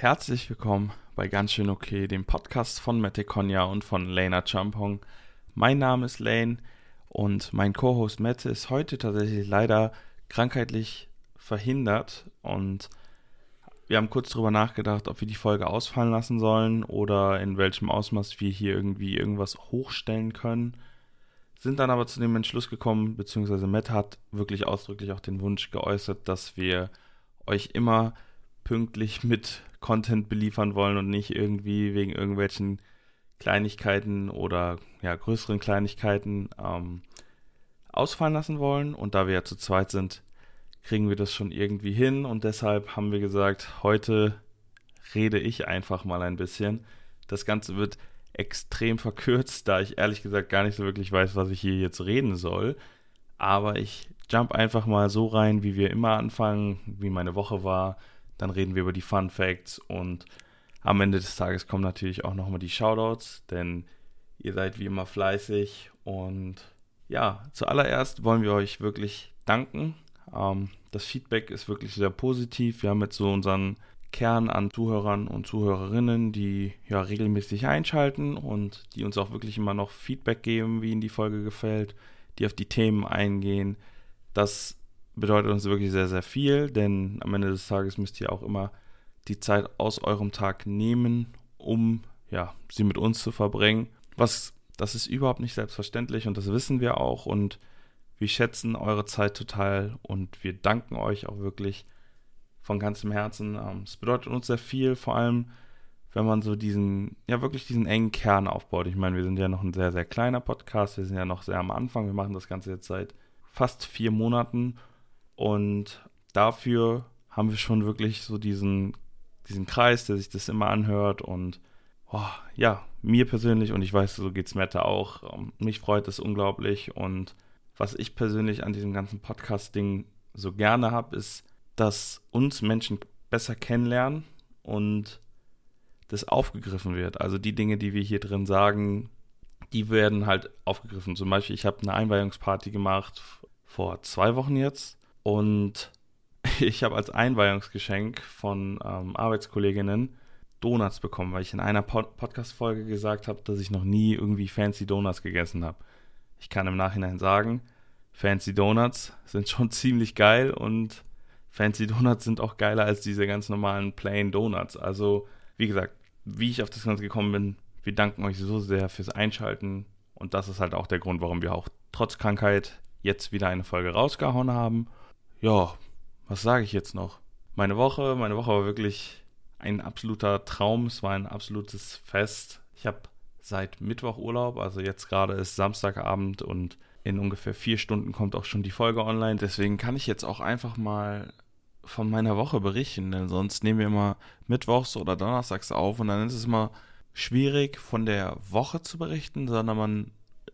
Herzlich willkommen bei Ganz schön okay, dem Podcast von Mette Konya und von Lena Champong. Mein Name ist Lane und mein Co-Host Mette ist heute tatsächlich leider krankheitlich verhindert und wir haben kurz darüber nachgedacht, ob wir die Folge ausfallen lassen sollen oder in welchem Ausmaß wir hier irgendwie irgendwas hochstellen können. Sind dann aber zu dem Entschluss gekommen, beziehungsweise Matt hat wirklich ausdrücklich auch den Wunsch geäußert, dass wir euch immer pünktlich mit Content beliefern wollen und nicht irgendwie wegen irgendwelchen Kleinigkeiten oder ja, größeren Kleinigkeiten ähm, ausfallen lassen wollen. Und da wir ja zu zweit sind, kriegen wir das schon irgendwie hin. Und deshalb haben wir gesagt, heute rede ich einfach mal ein bisschen. Das Ganze wird extrem verkürzt, da ich ehrlich gesagt gar nicht so wirklich weiß, was ich hier jetzt reden soll. Aber ich jump einfach mal so rein, wie wir immer anfangen, wie meine Woche war, dann reden wir über die Fun Facts und am Ende des Tages kommen natürlich auch nochmal die Shoutouts, denn ihr seid wie immer fleißig und ja, zuallererst wollen wir euch wirklich danken. Ähm, das Feedback ist wirklich sehr positiv. Wir haben jetzt so unseren Kern an Zuhörern und Zuhörerinnen, die ja regelmäßig einschalten und die uns auch wirklich immer noch Feedback geben, wie ihnen die Folge gefällt, die auf die Themen eingehen. Das bedeutet uns wirklich sehr, sehr viel, denn am Ende des Tages müsst ihr auch immer die Zeit aus eurem Tag nehmen, um ja, sie mit uns zu verbringen. Was das ist überhaupt nicht selbstverständlich und das wissen wir auch und wir schätzen eure Zeit total und wir danken euch auch wirklich von ganzem Herzen. Ähm, es bedeutet uns sehr viel, vor allem wenn man so diesen, ja wirklich diesen engen Kern aufbaut. Ich meine, wir sind ja noch ein sehr, sehr kleiner Podcast, wir sind ja noch sehr am Anfang, wir machen das Ganze jetzt seit fast vier Monaten und dafür haben wir schon wirklich so diesen, diesen Kreis, der sich das immer anhört. Und oh, ja, mir persönlich, und ich weiß, so geht es Mette auch, ähm, mich freut es unglaublich. Und was ich persönlich an diesem ganzen Podcast-Ding so gerne habe, ist, dass uns Menschen besser kennenlernen und das aufgegriffen wird. Also die Dinge, die wir hier drin sagen, die werden halt aufgegriffen. Zum Beispiel, ich habe eine Einweihungsparty gemacht vor zwei Wochen jetzt und ich habe als Einweihungsgeschenk von ähm, Arbeitskolleginnen Donuts bekommen, weil ich in einer Pod Podcast-Folge gesagt habe, dass ich noch nie irgendwie fancy Donuts gegessen habe. Ich kann im Nachhinein sagen, fancy Donuts sind schon ziemlich geil und fancy Donuts sind auch geiler als diese ganz normalen plain Donuts. Also, wie gesagt, wie ich auf das Ganze gekommen bin, wir danken euch so sehr fürs Einschalten und das ist halt auch der Grund, warum wir auch trotz Krankheit jetzt wieder eine Folge rausgehauen haben ja, was sage ich jetzt noch? Meine Woche, meine Woche war wirklich ein absoluter Traum. Es war ein absolutes Fest. Ich habe seit Mittwoch Urlaub, also jetzt gerade ist Samstagabend und in ungefähr vier Stunden kommt auch schon die Folge online. Deswegen kann ich jetzt auch einfach mal von meiner Woche berichten, denn sonst nehmen wir immer Mittwochs oder Donnerstags auf und dann ist es immer schwierig von der Woche zu berichten, sondern man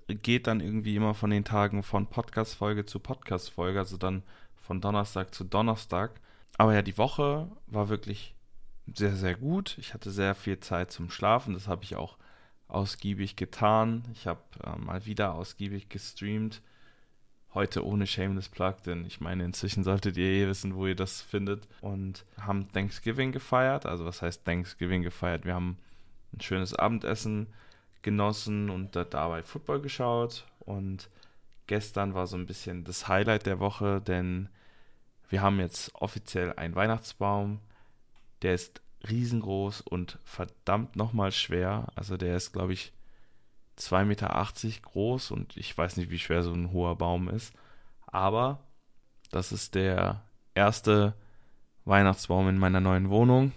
geht dann irgendwie immer von den Tagen von Podcast-Folge zu Podcast-Folge, also dann von Donnerstag zu Donnerstag. Aber ja, die Woche war wirklich sehr, sehr gut. Ich hatte sehr viel Zeit zum Schlafen. Das habe ich auch ausgiebig getan. Ich habe äh, mal wieder ausgiebig gestreamt. Heute ohne Shameless Plug, denn ich meine, inzwischen solltet ihr eh wissen, wo ihr das findet. Und haben Thanksgiving gefeiert. Also, was heißt Thanksgiving gefeiert? Wir haben ein schönes Abendessen genossen und dabei Football geschaut. Und gestern war so ein bisschen das Highlight der Woche, denn wir haben jetzt offiziell einen Weihnachtsbaum. Der ist riesengroß und verdammt nochmal schwer. Also der ist, glaube ich, 2,80 Meter groß und ich weiß nicht, wie schwer so ein hoher Baum ist. Aber das ist der erste Weihnachtsbaum in meiner neuen Wohnung.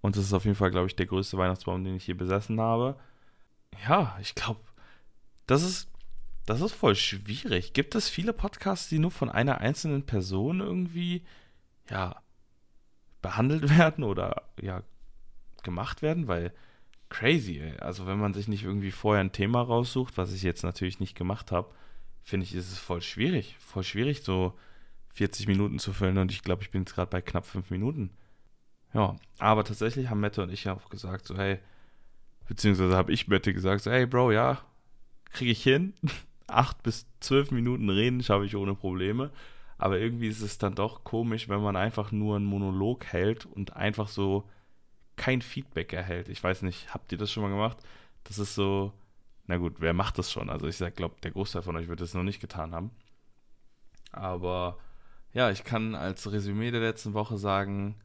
Und das ist auf jeden Fall, glaube ich, der größte Weihnachtsbaum, den ich hier besessen habe. Ja, ich glaube, das ist das ist voll schwierig. Gibt es viele Podcasts, die nur von einer einzelnen Person irgendwie, ja, behandelt werden oder, ja, gemacht werden? Weil, crazy, ey. Also, wenn man sich nicht irgendwie vorher ein Thema raussucht, was ich jetzt natürlich nicht gemacht habe, finde ich, ist es voll schwierig. Voll schwierig, so 40 Minuten zu füllen. Und ich glaube, ich bin jetzt gerade bei knapp 5 Minuten. Ja, aber tatsächlich haben Mette und ich ja auch gesagt, so, hey, beziehungsweise habe ich Mette gesagt, so, hey, Bro, ja, kriege ich hin. acht bis zwölf Minuten reden schaffe ich ohne Probleme. Aber irgendwie ist es dann doch komisch, wenn man einfach nur einen Monolog hält und einfach so kein Feedback erhält. Ich weiß nicht, habt ihr das schon mal gemacht? Das ist so, na gut, wer macht das schon? Also ich glaube, der Großteil von euch wird das noch nicht getan haben. Aber ja, ich kann als Resümee der letzten Woche sagen,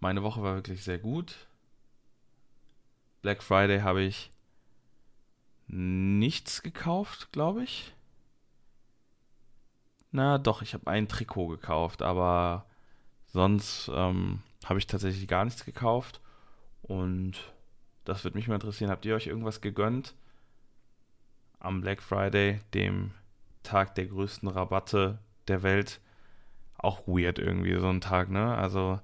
meine Woche war wirklich sehr gut. Black Friday habe ich nichts gekauft, glaube ich. Na doch, ich habe ein Trikot gekauft, aber sonst ähm, habe ich tatsächlich gar nichts gekauft. Und das würde mich mal interessieren. Habt ihr euch irgendwas gegönnt? Am Black Friday, dem Tag der größten Rabatte der Welt. Auch weird irgendwie so ein Tag, ne? Also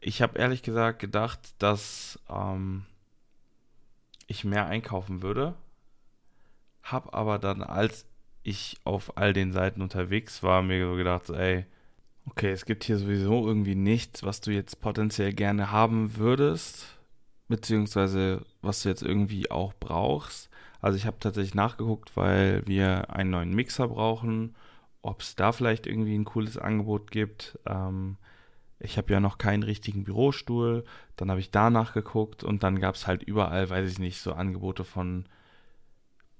ich habe ehrlich gesagt gedacht, dass ähm, ich mehr einkaufen würde. Hab aber dann, als ich auf all den Seiten unterwegs war, mir so gedacht, so, ey, okay, es gibt hier sowieso irgendwie nichts, was du jetzt potenziell gerne haben würdest, beziehungsweise was du jetzt irgendwie auch brauchst. Also ich habe tatsächlich nachgeguckt, weil wir einen neuen Mixer brauchen, ob es da vielleicht irgendwie ein cooles Angebot gibt. Ähm, ich habe ja noch keinen richtigen Bürostuhl. Dann habe ich da nachgeguckt und dann gab es halt überall, weiß ich nicht, so Angebote von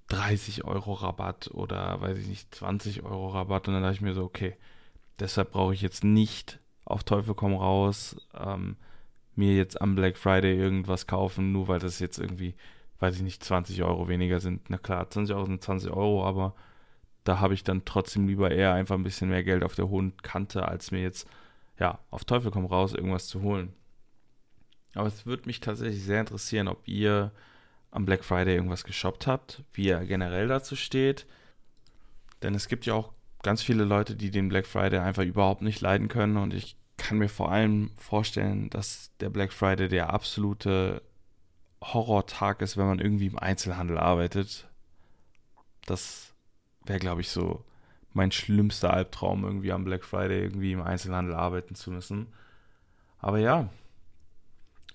30 Euro Rabatt oder weiß ich nicht, 20 Euro Rabatt. Und dann dachte ich mir so, okay, deshalb brauche ich jetzt nicht auf Teufel komm raus ähm, mir jetzt am Black Friday irgendwas kaufen, nur weil das jetzt irgendwie, weiß ich nicht, 20 Euro weniger sind. Na klar, 20 Euro sind 20 Euro, aber da habe ich dann trotzdem lieber eher einfach ein bisschen mehr Geld auf der hohen Kante, als mir jetzt ja, auf Teufel komm raus, irgendwas zu holen. Aber es würde mich tatsächlich sehr interessieren, ob ihr am Black Friday irgendwas geshoppt habt, wie ihr generell dazu steht. Denn es gibt ja auch ganz viele Leute, die den Black Friday einfach überhaupt nicht leiden können. Und ich kann mir vor allem vorstellen, dass der Black Friday der absolute Horrortag ist, wenn man irgendwie im Einzelhandel arbeitet. Das wäre, glaube ich, so mein schlimmster Albtraum, irgendwie am Black Friday irgendwie im Einzelhandel arbeiten zu müssen. Aber ja,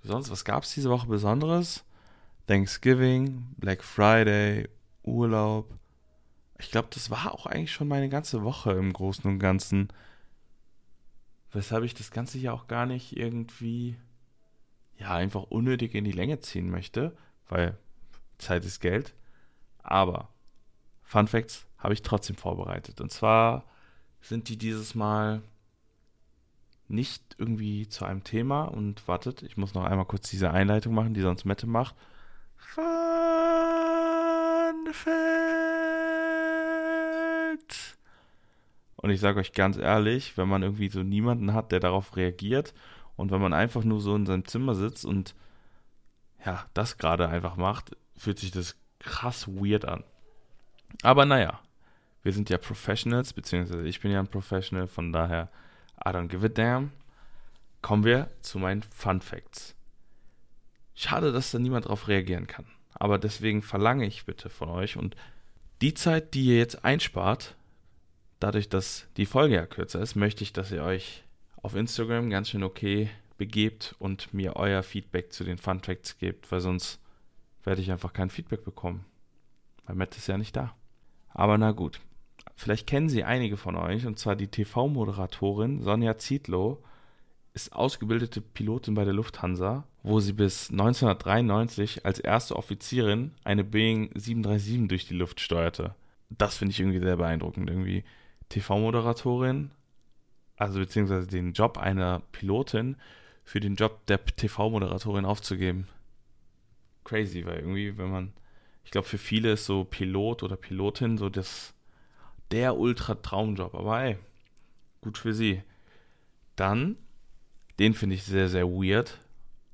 sonst, was gab es diese Woche Besonderes? Thanksgiving, Black Friday, Urlaub. Ich glaube, das war auch eigentlich schon meine ganze Woche im Großen und Ganzen. Weshalb ich das Ganze ja auch gar nicht irgendwie, ja, einfach unnötig in die Länge ziehen möchte, weil Zeit ist Geld. Aber Fun Facts habe ich trotzdem vorbereitet. Und zwar sind die dieses Mal nicht irgendwie zu einem Thema. Und wartet, ich muss noch einmal kurz diese Einleitung machen, die sonst Mette macht. Fun Fact. Und ich sage euch ganz ehrlich, wenn man irgendwie so niemanden hat, der darauf reagiert und wenn man einfach nur so in seinem Zimmer sitzt und ja, das gerade einfach macht, fühlt sich das krass weird an. Aber naja, wir sind ja Professionals, beziehungsweise ich bin ja ein Professional, von daher, I don't give a damn. Kommen wir zu meinen Fun Facts. Schade, dass da niemand drauf reagieren kann. Aber deswegen verlange ich bitte von euch und die Zeit, die ihr jetzt einspart, dadurch, dass die Folge ja kürzer ist, möchte ich, dass ihr euch auf Instagram ganz schön okay begebt und mir euer Feedback zu den Fun Facts gebt, weil sonst werde ich einfach kein Feedback bekommen. Weil Matt ist ja nicht da. Aber na gut. Vielleicht kennen sie einige von euch, und zwar die TV-Moderatorin Sonja Zietlow ist ausgebildete Pilotin bei der Lufthansa, wo sie bis 1993 als erste Offizierin eine Boeing 737 durch die Luft steuerte. Das finde ich irgendwie sehr beeindruckend. Irgendwie TV-Moderatorin, also beziehungsweise den Job einer Pilotin für den Job der TV-Moderatorin aufzugeben. Crazy, weil irgendwie, wenn man ich glaube, für viele ist so Pilot oder Pilotin so das der Ultra-Traumjob. Aber ey, gut für sie. Dann, den finde ich sehr, sehr weird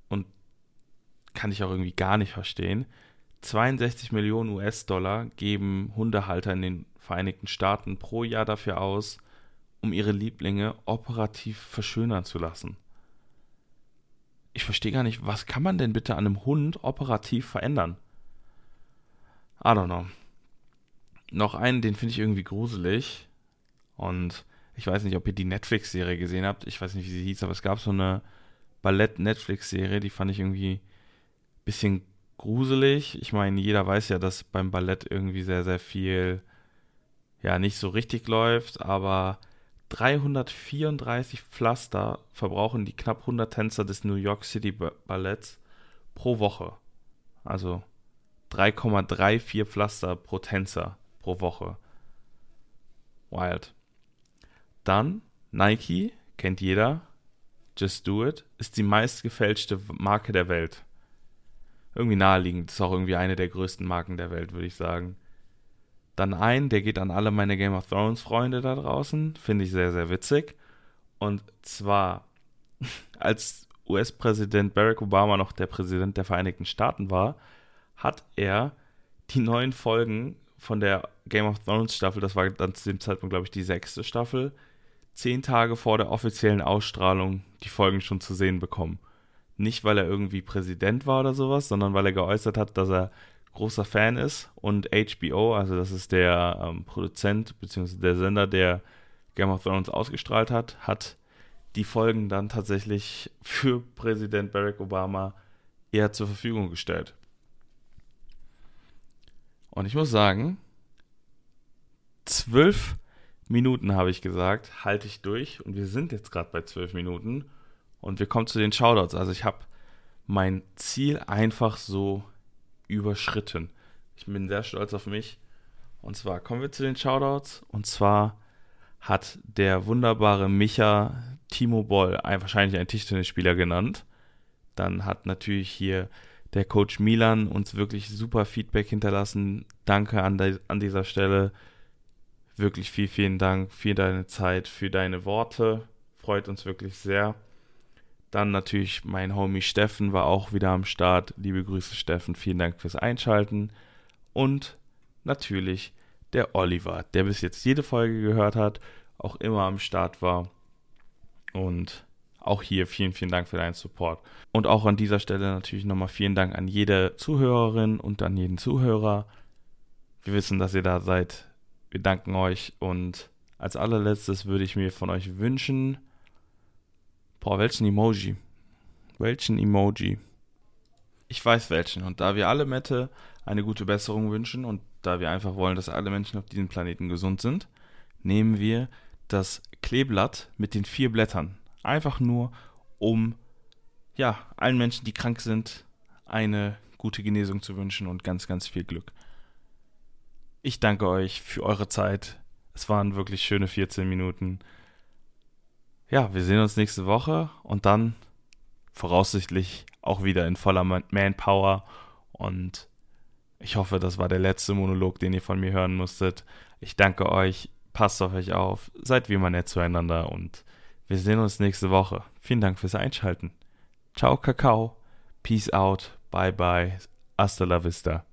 und kann ich auch irgendwie gar nicht verstehen. 62 Millionen US-Dollar geben Hundehalter in den Vereinigten Staaten pro Jahr dafür aus, um ihre Lieblinge operativ verschönern zu lassen. Ich verstehe gar nicht, was kann man denn bitte an einem Hund operativ verändern? I don't know. Noch einen, den finde ich irgendwie gruselig. Und ich weiß nicht, ob ihr die Netflix-Serie gesehen habt. Ich weiß nicht, wie sie hieß, aber es gab so eine Ballett-Netflix-Serie, die fand ich irgendwie ein bisschen gruselig. Ich meine, jeder weiß ja, dass beim Ballett irgendwie sehr, sehr viel, ja, nicht so richtig läuft, aber 334 Pflaster verbrauchen die knapp 100 Tänzer des New York City Balletts pro Woche. Also 3,34 Pflaster pro Tänzer pro Woche. Wild. Dann Nike, kennt jeder. Just Do It ist die meistgefälschte Marke der Welt. Irgendwie naheliegend, ist auch irgendwie eine der größten Marken der Welt, würde ich sagen. Dann ein, der geht an alle meine Game of Thrones Freunde da draußen, finde ich sehr, sehr witzig. Und zwar, als US-Präsident Barack Obama noch der Präsident der Vereinigten Staaten war, hat er die neuen Folgen von der Game of Thrones Staffel, das war dann zu dem Zeitpunkt, glaube ich, die sechste Staffel, zehn Tage vor der offiziellen Ausstrahlung die Folgen schon zu sehen bekommen. Nicht, weil er irgendwie Präsident war oder sowas, sondern weil er geäußert hat, dass er großer Fan ist und HBO, also das ist der ähm, Produzent bzw. der Sender, der Game of Thrones ausgestrahlt hat, hat die Folgen dann tatsächlich für Präsident Barack Obama eher zur Verfügung gestellt. Und ich muss sagen, zwölf Minuten habe ich gesagt, halte ich durch. Und wir sind jetzt gerade bei zwölf Minuten. Und wir kommen zu den Shoutouts. Also ich habe mein Ziel einfach so überschritten. Ich bin sehr stolz auf mich. Und zwar kommen wir zu den Shoutouts. Und zwar hat der wunderbare Micha Timo Boll, wahrscheinlich ein Tischtennisspieler genannt. Dann hat natürlich hier der Coach Milan uns wirklich super Feedback hinterlassen. Danke an, de, an dieser Stelle. Wirklich viel, vielen Dank für deine Zeit, für deine Worte. Freut uns wirklich sehr. Dann natürlich mein Homie Steffen war auch wieder am Start. Liebe Grüße, Steffen. Vielen Dank fürs Einschalten. Und natürlich der Oliver, der bis jetzt jede Folge gehört hat, auch immer am Start war. Und auch hier vielen, vielen Dank für deinen Support. Und auch an dieser Stelle natürlich nochmal vielen Dank an jede Zuhörerin und an jeden Zuhörer. Wir wissen, dass ihr da seid. Wir danken euch. Und als allerletztes würde ich mir von euch wünschen, boah, welchen Emoji? Welchen Emoji? Ich weiß welchen. Und da wir alle Mette eine gute Besserung wünschen und da wir einfach wollen, dass alle Menschen auf diesem Planeten gesund sind, nehmen wir das Kleeblatt mit den vier Blättern. Einfach nur, um ja, allen Menschen, die krank sind, eine gute Genesung zu wünschen und ganz, ganz viel Glück. Ich danke euch für eure Zeit. Es waren wirklich schöne 14 Minuten. Ja, wir sehen uns nächste Woche und dann voraussichtlich auch wieder in voller Manpower. Und ich hoffe, das war der letzte Monolog, den ihr von mir hören musstet. Ich danke euch, passt auf euch auf, seid wie immer nett zueinander und wir sehen uns nächste Woche. Vielen Dank fürs Einschalten. Ciao, Kakao. Peace out. Bye, bye. Hasta la vista.